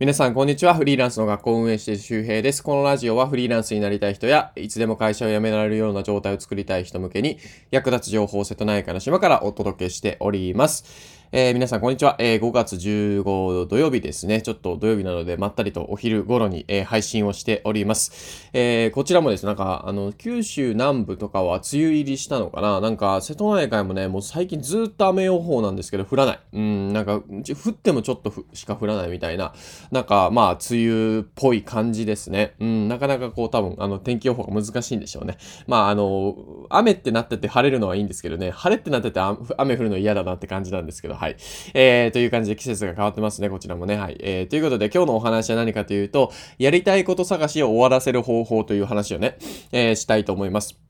皆さん、こんにちは。フリーランスの学校を運営している周平です。このラジオはフリーランスになりたい人や、いつでも会社を辞められるような状態を作りたい人向けに、役立つ情報を瀬戸内海の島からお届けしております。えー、皆さんこんにちは。えー、5月15土曜日ですね。ちょっと土曜日なのでまったりとお昼頃に、えー、配信をしております。えー、こちらもですね、なんか、あの、九州南部とかは梅雨入りしたのかななんか、瀬戸内海もね、もう最近ずっと雨予報なんですけど、降らない。うん、なんか、降ってもちょっとしか降らないみたいな、なんか、まあ、梅雨っぽい感じですね。うん、なかなかこう、多分、あの、天気予報が難しいんでしょうね。まあ、あの、雨ってなってて晴れるのはいいんですけどね、晴れってなってて雨降るの嫌だなって感じなんですけど、はい。えー、という感じで季節が変わってますね、こちらもね。はい。えー、ということで今日のお話は何かというと、やりたいこと探しを終わらせる方法という話をね、えー、したいと思います。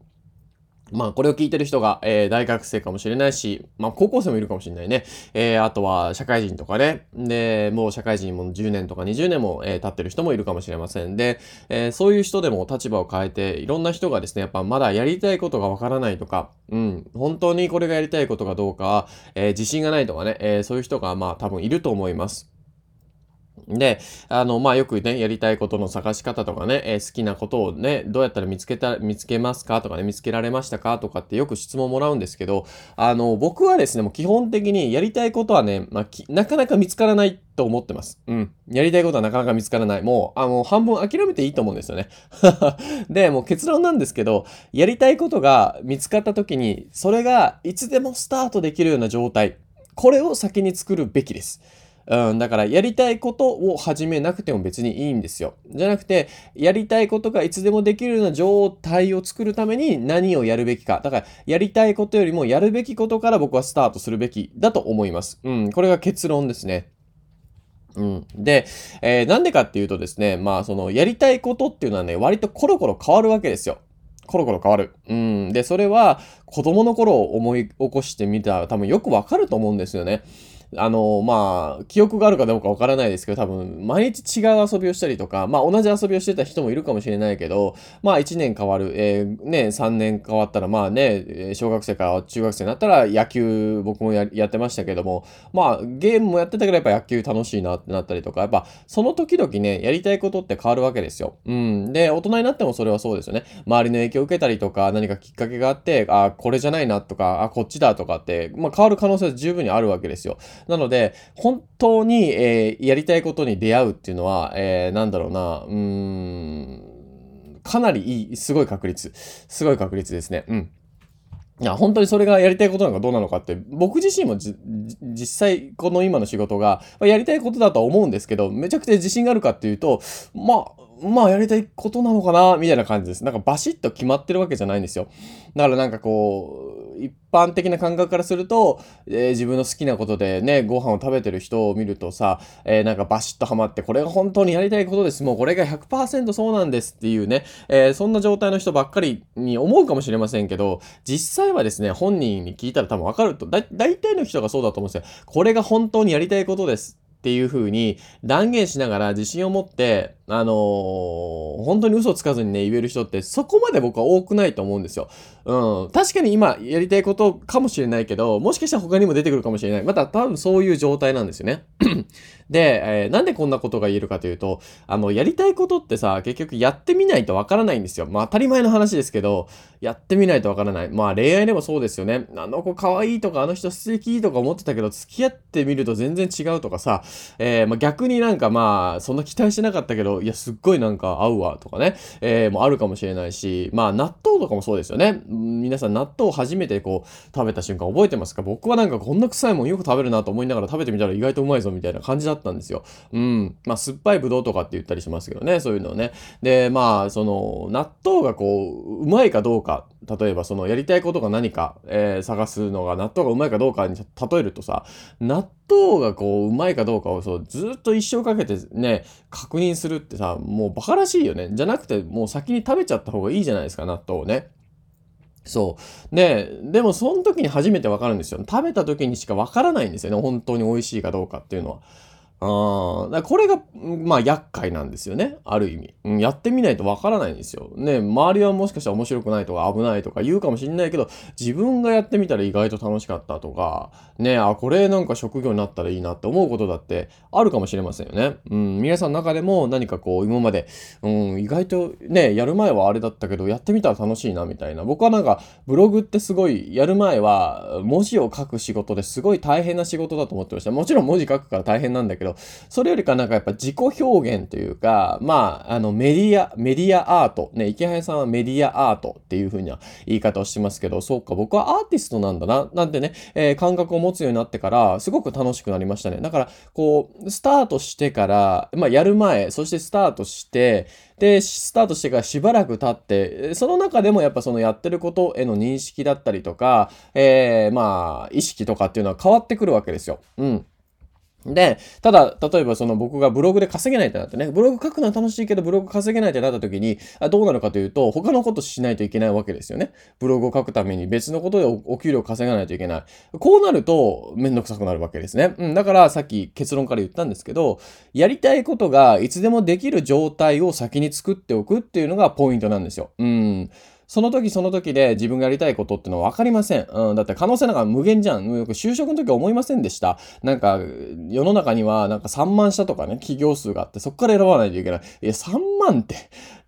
まあ、これを聞いてる人が、えー、大学生かもしれないし、まあ、高校生もいるかもしれないね。えー、あとは、社会人とかね。で、もう社会人も10年とか20年も、えー、経ってる人もいるかもしれません。で、え、そういう人でも立場を変えて、いろんな人がですね、やっぱまだやりたいことがわからないとか、うん、本当にこれがやりたいことかどうか、え、自信がないとかね、え、そういう人が、まあ、多分いると思います。で、あの、まあ、よくね、やりたいことの探し方とかね、えー、好きなことをね、どうやったら見つけた、見つけますか？とかね、見つけられましたか？とかってよく質問もらうんですけど、あの、僕はですね、もう基本的にやりたいことはね、まあ、なかなか見つからないと思ってます。うん。やりたいことはなかなか見つからない。もう、あの、半分諦めていいと思うんですよね。で、もう結論なんですけど、やりたいことが見つかった時に、それがいつでもスタートできるような状態、これを先に作るべきです。うん、だからやりたいことを始めなくても別にいいんですよ。じゃなくて、やりたいことがいつでもできるような状態を作るために何をやるべきか。だから、やりたいことよりもやるべきことから僕はスタートするべきだと思います。うん、これが結論ですね。うん。で、えー、なんでかっていうとですね、まあ、その、やりたいことっていうのはね、割とコロコロ変わるわけですよ。コロコロ変わる。うん。で、それは、子供の頃を思い起こしてみたら多分よくわかると思うんですよね。あの、まあ、記憶があるかどうかわからないですけど、多分、毎日違う遊びをしたりとか、まあ、同じ遊びをしてた人もいるかもしれないけど、まあ、1年変わる、えー、ね、3年変わったら、まあね、小学生から中学生になったら野球、僕もやってましたけども、まあ、ゲームもやってたけど、やっぱ野球楽しいなってなったりとか、やっぱ、その時々ね、やりたいことって変わるわけですよ。うん。で、大人になってもそれはそうですよね。周りの影響を受けたりとか、何かきっかけがあって、あ、これじゃないなとか、あ、こっちだとかって、まあ、変わる可能性は十分にあるわけですよ。なので、本当に、えー、やりたいことに出会うっていうのは、えー、なんだろうな、うーん、かなりいい、すごい確率。すごい確率ですね。うん。いや、本当にそれがやりたいことなのかどうなのかって、僕自身も実際この今の仕事がま、やりたいことだとは思うんですけど、めちゃくちゃ自信があるかっていうと、まあ、まあやりたいことなのかなみたいな感じです。なんかバシッと決まってるわけじゃないんですよ。だからなんかこう、一般的な感覚からすると、えー、自分の好きなことでね、ご飯を食べてる人を見るとさ、えー、なんかバシッとハマって、これが本当にやりたいことです。もうこれが100%そうなんですっていうね、えー、そんな状態の人ばっかりに思うかもしれませんけど、実際はですね、本人に聞いたら多分わかると、だ、大体の人がそうだと思うんですよ。これが本当にやりたいことです。っていう風に断言しながら自信を持って、あのー、本当に嘘つかずにね、言える人ってそこまで僕は多くないと思うんですよ。うん。確かに今やりたいことかもしれないけど、もしかしたら他にも出てくるかもしれない。また多分そういう状態なんですよね。で、えー、なんでこんなことが言えるかというと、あの、やりたいことってさ、結局やってみないとわからないんですよ。まあ当たり前の話ですけど、やってみないとわからない。まあ恋愛でもそうですよね。あの子可愛いとか、あの人素敵とか思ってたけど、付き合ってみると全然違うとかさ、えー、まあ、逆になんかまあ、そんな期待してなかったけど、いや、すっごいなんか合うわとかね、えー、もあるかもしれないし、まあ、納豆とかもそうですよね。皆さん納豆を初めてこう、食べた瞬間覚えてますか？僕はなんかこんな臭いもんよく食べるなと思いながら食べてみたら意外とうまいぞみたいな感じだったんですよ。うん。まあ、酸っぱいぶどうとかって言ったりしますけどね、そういうのね。で、まあ、その、納豆がこう、うまいかどうか、例えばそのやりたいことが何か、えー、探すのが納豆がうまいかどうかに例えるとさ、納豆がこううまいかどうかをそうずっと一生かけてね、確認するってさ、もうバカらしいよね。じゃなくてもう先に食べちゃった方がいいじゃないですか、納豆をね。そう。で、でもその時に初めてわかるんですよ。食べた時にしかわからないんですよね。本当に美味しいかどうかっていうのは。ああ、これが、まあ、厄介なんですよね。ある意味。うん、やってみないとわからないんですよ。ね、周りはもしかしたら面白くないとか危ないとか言うかもしんないけど、自分がやってみたら意外と楽しかったとか、ね、あ、これなんか職業になったらいいなって思うことだってあるかもしれませんよね。うん、皆さんの中でも何かこう、今まで、うん、意外とね、やる前はあれだったけど、やってみたら楽しいなみたいな。僕はなんか、ブログってすごい、やる前は、文字を書く仕事ですごい大変な仕事だと思ってました。もちろん文字書くから大変なんだけど、それよりかなんかやっぱ自己表現というか、まあ、あのメディア、メディアアート。ね、池原さんはメディアアートっていう風な言い方をしてますけど、そうか、僕はアーティストなんだな、なんてね、えー、感覚を持つようになってから、すごく楽しくなりましたね。だから、こう、スタートしてから、まあ、やる前、そしてスタートして、で、スタートしてからしばらく経って、その中でもやっぱそのやってることへの認識だったりとか、えー、まあ、意識とかっていうのは変わってくるわけですよ。うん。で、ただ、例えばその僕がブログで稼げないってなってね、ブログ書くのは楽しいけどブログ稼げないってなった時に、どうなるかというと、他のことしないといけないわけですよね。ブログを書くために別のことでお給料稼がないといけない。こうなると、めんどくさくなるわけですね。うん、だからさっき結論から言ったんですけど、やりたいことがいつでもできる状態を先に作っておくっていうのがポイントなんですよ。うん。その時その時で自分がやりたいことってのは分かりません。うん、だって可能性なんか無限じゃん。よく就職の時は思いませんでした。なんか、世の中にはなんか3万社とかね、企業数があって、そこから選ばないといけない。いや、3万って、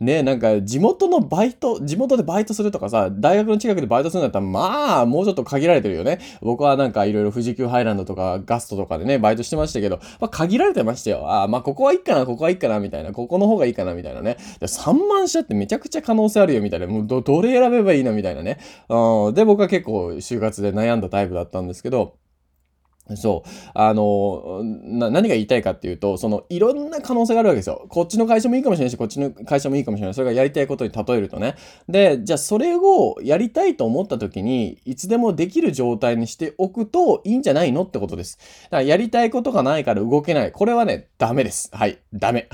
ね、なんか地元のバイト、地元でバイトするとかさ、大学の近くでバイトするんだったら、まあ、もうちょっと限られてるよね。僕はなんかいろいろ富士急ハイランドとかガストとかでね、バイトしてましたけど、まあ限られてましたよ。あまあここはいいかな、ここはいいかな、みたいな。ここの方がいいかな、みたいなね。で3万社ってめちゃくちゃ可能性あるよ、みたいな。もうど、どれ選べばいいのみたいなね。うん、で、僕は結構就活で悩んだタイプだったんですけど、そう。あの、な、何が言いたいかっていうと、その、いろんな可能性があるわけですよ。こっちの会社もいいかもしれないし、こっちの会社もいいかもしれない。それがやりたいことに例えるとね。で、じゃあそれをやりたいと思った時に、いつでもできる状態にしておくといいんじゃないのってことです。だからやりたいことがないから動けない。これはね、ダメです。はい。ダメ。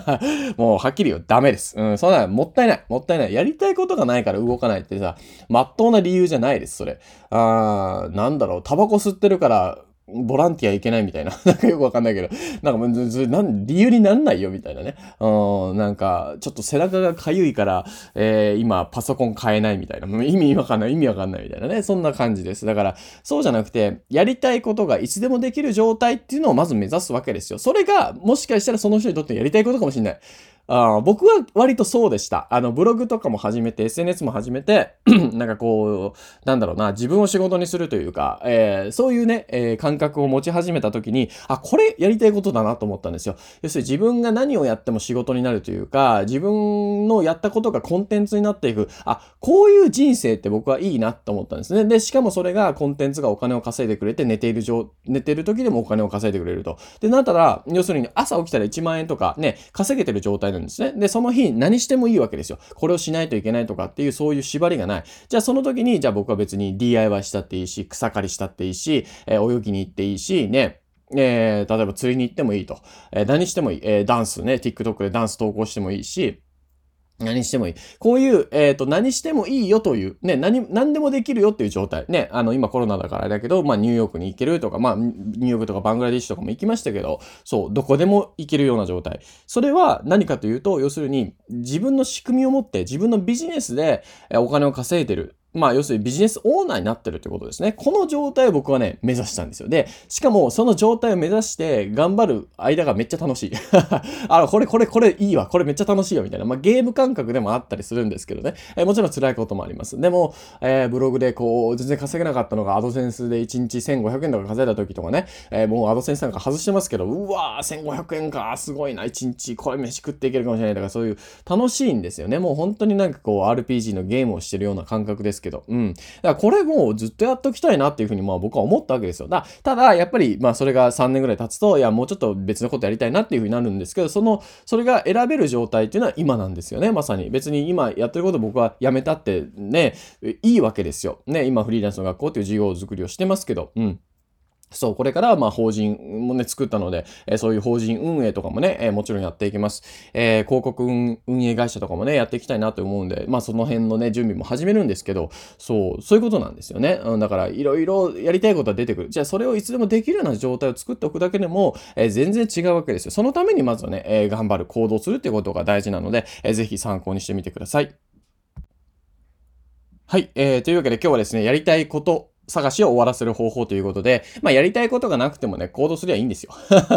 もう、はっきり言う。ダメです。うん、そんな、もったいない。もったいない。やりたいことがないから動かないってさ、まっとうな理由じゃないです、それ。あー、なんだろう、タバコ吸ってるから、ボランティアいけないみたいな。なんかよくわかんないけど、なんかずずなん理由になんないよみたいなね。うん、なんか、ちょっと背中がかゆいから、えー、今パソコン買えないみたいな。意味わかんない、意味わかんないみたいなね。そんな感じです。だから、そうじゃなくて、やりたいことがいつでもできる状態っていうのをまず目指すわけですよ。それが、もしかしたらその人にとってやりたいことかもしれない。あ僕は割とそうでした。あの、ブログとかも始めて、SNS も始めて、なんかこう、なんだろうな、自分を仕事にするというか、えー、そういうね、えー、感覚を持ち始めた時に、あ、これやりたいことだなと思ったんですよ。要するに自分が何をやっても仕事になるというか、自分のやったことがコンテンツになっていく、あ、こういう人生って僕はいいなと思ったんですね。で、しかもそれがコンテンツがお金を稼いでくれて、寝ている状、寝てる時でもお金を稼いでくれると。で、なったら、要するに朝起きたら1万円とかね、稼げてる状態なんですね。で、その日何してもいいわけですよ。これをしないといけないとかっていうそういう縛りがない。じゃあその時に、じゃあ僕は別に DIY したっていいし、草刈りしたっていいし、えー、泳ぎに行っていいし、ね、えー、例えば釣りに行ってもいいと。えー、何してもいい。え、ダンスね、TikTok でダンス投稿してもいいし、何してもいい。こういう、えっ、ー、と、何してもいいよという、ね、何、何でもできるよっていう状態。ね、あの、今コロナだからだけど、まあ、ニューヨークに行けるとか、まあ、ニューヨークとかバングラディッシュとかも行きましたけど、そう、どこでも行けるような状態。それは何かというと、要するに、自分の仕組みを持って、自分のビジネスでお金を稼いでる。まあ、要するにビジネスオーナーになってるってことですね。この状態を僕はね、目指したんですよ。で、しかもその状態を目指して頑張る間がめっちゃ楽しい。あ、これこれこれいいわ。これめっちゃ楽しいよ。みたいな。まあ、ゲーム感覚でもあったりするんですけどね。えー、もちろん辛いこともあります。でも、えー、ブログでこう、全然稼げなかったのがアドセンスで1日1500円とか稼いだ時とかね、えー、もうアドセンスなんか外してますけど、うわー、1500円か、すごいな。1日これ飯食っていけるかもしれないとか、そういう楽しいんですよね。もう本当になんかこう、RPG のゲームをしてるような感覚ですけど。うん。だからこれもうずっとやっときたいなっていうふうにまあ僕は思ったわけですよ。だただ、やっぱりまあそれが3年ぐらい経つと、いやもうちょっと別のことやりたいなっていうふうになるんですけど、その、それが選べる状態っていうのは今なんですよね、まさに。別に今やってること僕はやめたってね、いいわけですよ。ね、今フリーランスの学校っていう授業作りをしてますけど、うん。そう、これからまあ法人もね、作ったので、えー、そういう法人運営とかもね、えー、もちろんやっていきます。えー、広告運営会社とかもね、やっていきたいなと思うんで、まあその辺のね、準備も始めるんですけど、そう、そういうことなんですよね。うん、だから、いろいろやりたいことは出てくる。じゃあ、それをいつでもできるような状態を作っておくだけでも、え全然違うわけですよ。そのためにまずはね、え頑張る、行動するっていうことが大事なので、えー、ぜひ参考にしてみてください。はい、えー、というわけで今日はですね、やりたいこと探しを終わらせる方法ということで、まあ、やりたいことがなくてもね、行動すりゃいいんですよ。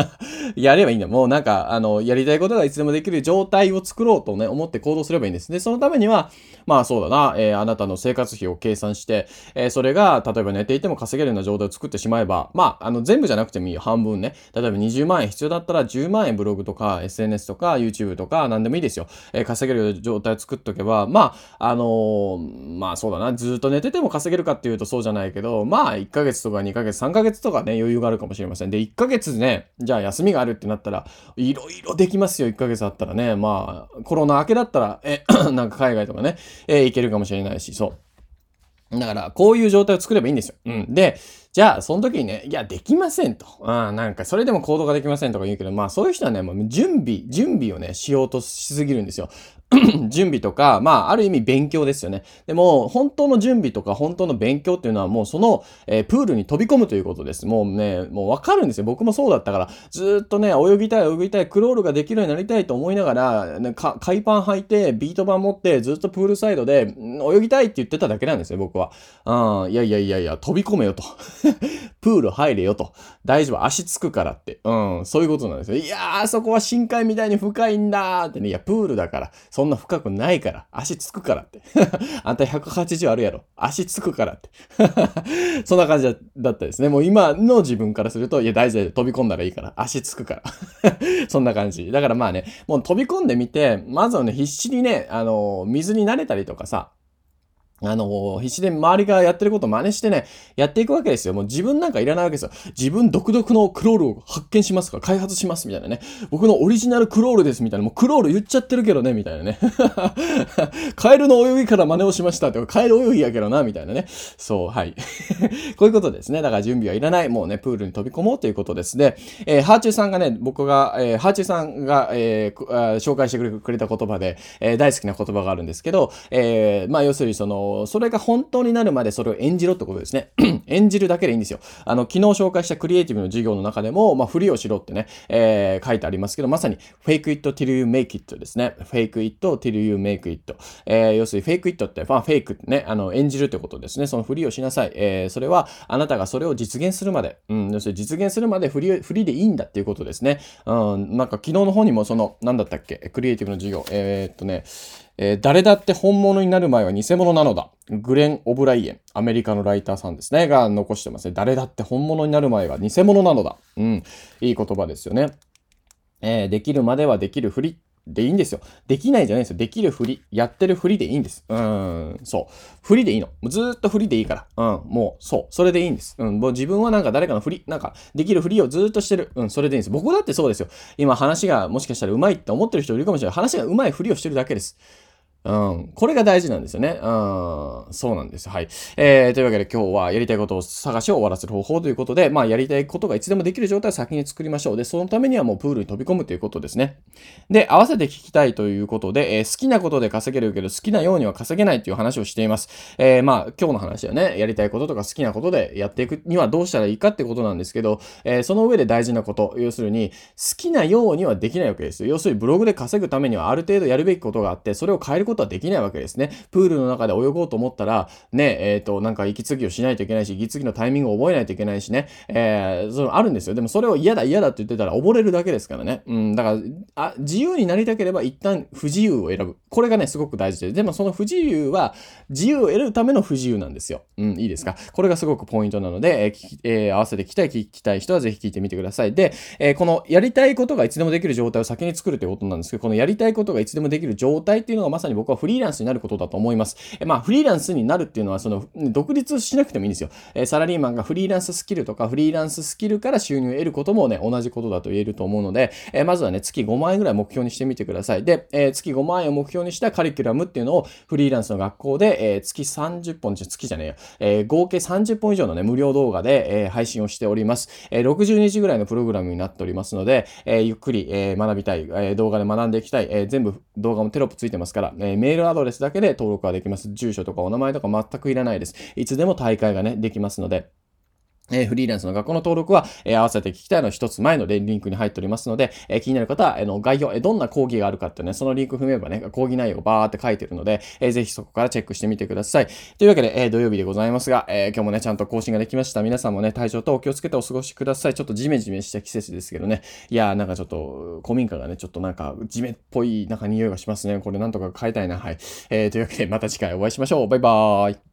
やればいいんだ。もうなんか、あの、やりたいことがいつでもできる状態を作ろうとね、思って行動すればいいんです。で、そのためには、まあそうだな、えー、あなたの生活費を計算して、えー、それが、例えば寝ていても稼げるような状態を作ってしまえば、まあ、あの、全部じゃなくてもいいよ。半分ね。例えば20万円必要だったら10万円ブログとか SNS とか YouTube とか何でもいいですよ。えー、稼げる状態を作っとけば、まあ、あの、まあそうだな、ずっと寝てても稼げるかっていうとそうじゃないけど、どまあ1ヶ月とか2ヶ月、3ヶ月とかね、余裕があるかもしれません。で、1ヶ月ね、じゃあ休みがあるってなったら、いろいろできますよ、1ヶ月あったらね。まあ、コロナ明けだったら、え、なんか海外とかね、えー、行けるかもしれないし、そう。だから、こういう状態を作ればいいんですよ。うん。で、じゃあ、その時にね、いや、できませんと。あなんか、それでも行動ができませんとか言うけど、まあ、そういう人はね、もう準備、準備をね、しようとしすぎるんですよ。準備とか、まあ、ある意味勉強ですよね。でも、本当の準備とか本当の勉強っていうのはもうその、えー、プールに飛び込むということです。もうね、もうわかるんですよ。僕もそうだったから、ずっとね、泳ぎたい、泳ぎたい、クロールができるようになりたいと思いながら、ね、か海パン履いて、ビート板持って、ずっとプールサイドで、泳ぎたいって言ってただけなんですよ、僕は。うん、いやいやいやいや、飛び込めよと。プール入れよと。大丈夫、足つくからって。うん、そういうことなんですよ。いやー、そこは深海みたいに深いんだーってね。いや、プールだから。そそんな深くないから。足つくからって。あんた180あるやろ。足つくからって。そんな感じだったですね。もう今の自分からすると、いや、大丈夫、飛び込んだらいいから。足つくから。そんな感じ。だからまあね、もう飛び込んでみて、まずはね、必死にね、あの、水に慣れたりとかさ、あの、必死で周りがやってることを真似してね、やっていくわけですよ。もう自分なんかいらないわけですよ。自分独特のクロールを発見しますか、開発しますみたいなね。僕のオリジナルクロールですみたいな。もうクロール言っちゃってるけどね、みたいなね。カエルの泳ぎから真似をしましたって、カエル泳ぎやけどな、みたいなね。そう、はい。こういうことですね。だから準備はいらない。もうね、プールに飛び込もうということですね。えー、ハーチューさんがね、僕が、えー、ハーチューさんが、えー、紹介してくれた言葉で、えー、大好きな言葉があるんですけど、えー、まあ要するにその、それが本当になるまでそれを演じろってことですね。演じるだけでいいんですよ。あの、昨日紹介したクリエイティブの授業の中でも、まあ、ふりをしろってね、えー、書いてありますけど、まさに fake it till you make it ですね。fake it till you make it。えー、要するに fake it って、まあ、フェイクってね、あの、演じるってことですね。そのふりをしなさい。えー、それは、あなたがそれを実現するまで、うん、要するに実現するまでふり、ふりでいいんだっていうことですね。うん、なんか昨日の方にもその、なんだったっけ、クリエイティブの授業、えー、っとね、えー、誰だって本物になる前は偽物なのだ。グレン・オブライエン、アメリカのライターさんですね、が残してますね。誰だって本物になる前は偽物なのだ。うん。いい言葉ですよね。えー、できるまではできるふりでいいんですよ。できないじゃないですよ。できるふり。やってるふりでいいんです。うん、そう。ふりでいいの。ずっとふりでいいから。うん、もう、そう。それでいいんです。うん、もう自分はなんか誰かのふり、なんか、できるふりをずっとしてる。うん、それでいいんです。僕だってそうですよ。今話がもしかしたら上手いって思ってる人いるかもしれない。話が上手いふりをしてるだけです。うん。これが大事なんですよね。うん。そうなんです。はい。えー、というわけで今日はやりたいことを探しを終わらせる方法ということで、まあやりたいことがいつでもできる状態を先に作りましょう。で、そのためにはもうプールに飛び込むということですね。で、合わせて聞きたいということで、えー、好きなことで稼げるけど好きなようには稼げないという話をしています。えー、まあ今日の話はね、やりたいこととか好きなことでやっていくにはどうしたらいいかってことなんですけど、えー、その上で大事なこと、要するに好きなようにはできないわけです。要するにブログで稼ぐためにはある程度やるべきことがあって、それを変えることことはできないわけです。ね。プールの中で泳ごうと思ったら、ね、えっ、ー、と、なんか息継ぎをしないといけないし、息継ぎのタイミングを覚えないといけないしね、えー、そのあるんですよ。でもそれを嫌だ嫌だって言ってたら溺れるだけですからね。うん、だから、あ、自由になりたければ一旦不自由を選ぶ。これがね、すごく大事で。でもその不自由は、自由を得るための不自由なんですよ。うん、いいですか？これがすごくポイントなので、えーえー、合わせて聞きたい、聞きたい人はぜひ聞いてみてください。で、えー、このやりたいことがいつでもできる状態を先に作るということなんですけど、このやりたいことがいつでもできる状態っていうのがまさに僕僕はフリーランスになることだと思います。えまあ、フリーランスになるっていうのは、その、独立しなくてもいいんですよ。えサラリーマンがフリーランススキルとか、フリーランススキルから収入を得ることもね、同じことだと言えると思うので、えまずはね、月5万円ぐらい目標にしてみてください。で、え月5万円を目標にしたカリキュラムっていうのをフリーランスの学校で、え月30本、月じゃねえよ、え合計30本以上のね、無料動画で、え配信をしております。え60日ぐらいのプログラムになっておりますので、えゆっくり、え学びたい、え動画で学んでいきたい、え全部動画もテロップついてますから、えメールアドレスだけで登録ができます。住所とかお名前とか全くいらないです。いつでも大会がね、できますので、えフリーランスの学校の登録は、え合わせて聞きたいの一つ前のリンクに入っておりますので、え気になる方は、あの概要、えどんな講義があるかってね、そのリンク踏めばね、講義内容がバーって書いてるので、えー、ぜひそこからチェックしてみてください。というわけで、え土曜日でございますが、え今日もね、ちゃんと更新ができました。皆さんもね、体調とお気をつけてお過ごしください。ちょっとジメジメした季節ですけどね。いやー、なんかちょっと、古民家がね、ちょっとなんか、ジメっぽい、なんか匂いがしますね。これなんとか変えたいな。はい。えー、というわけで、また次回お会いしましょう。バイバーイ。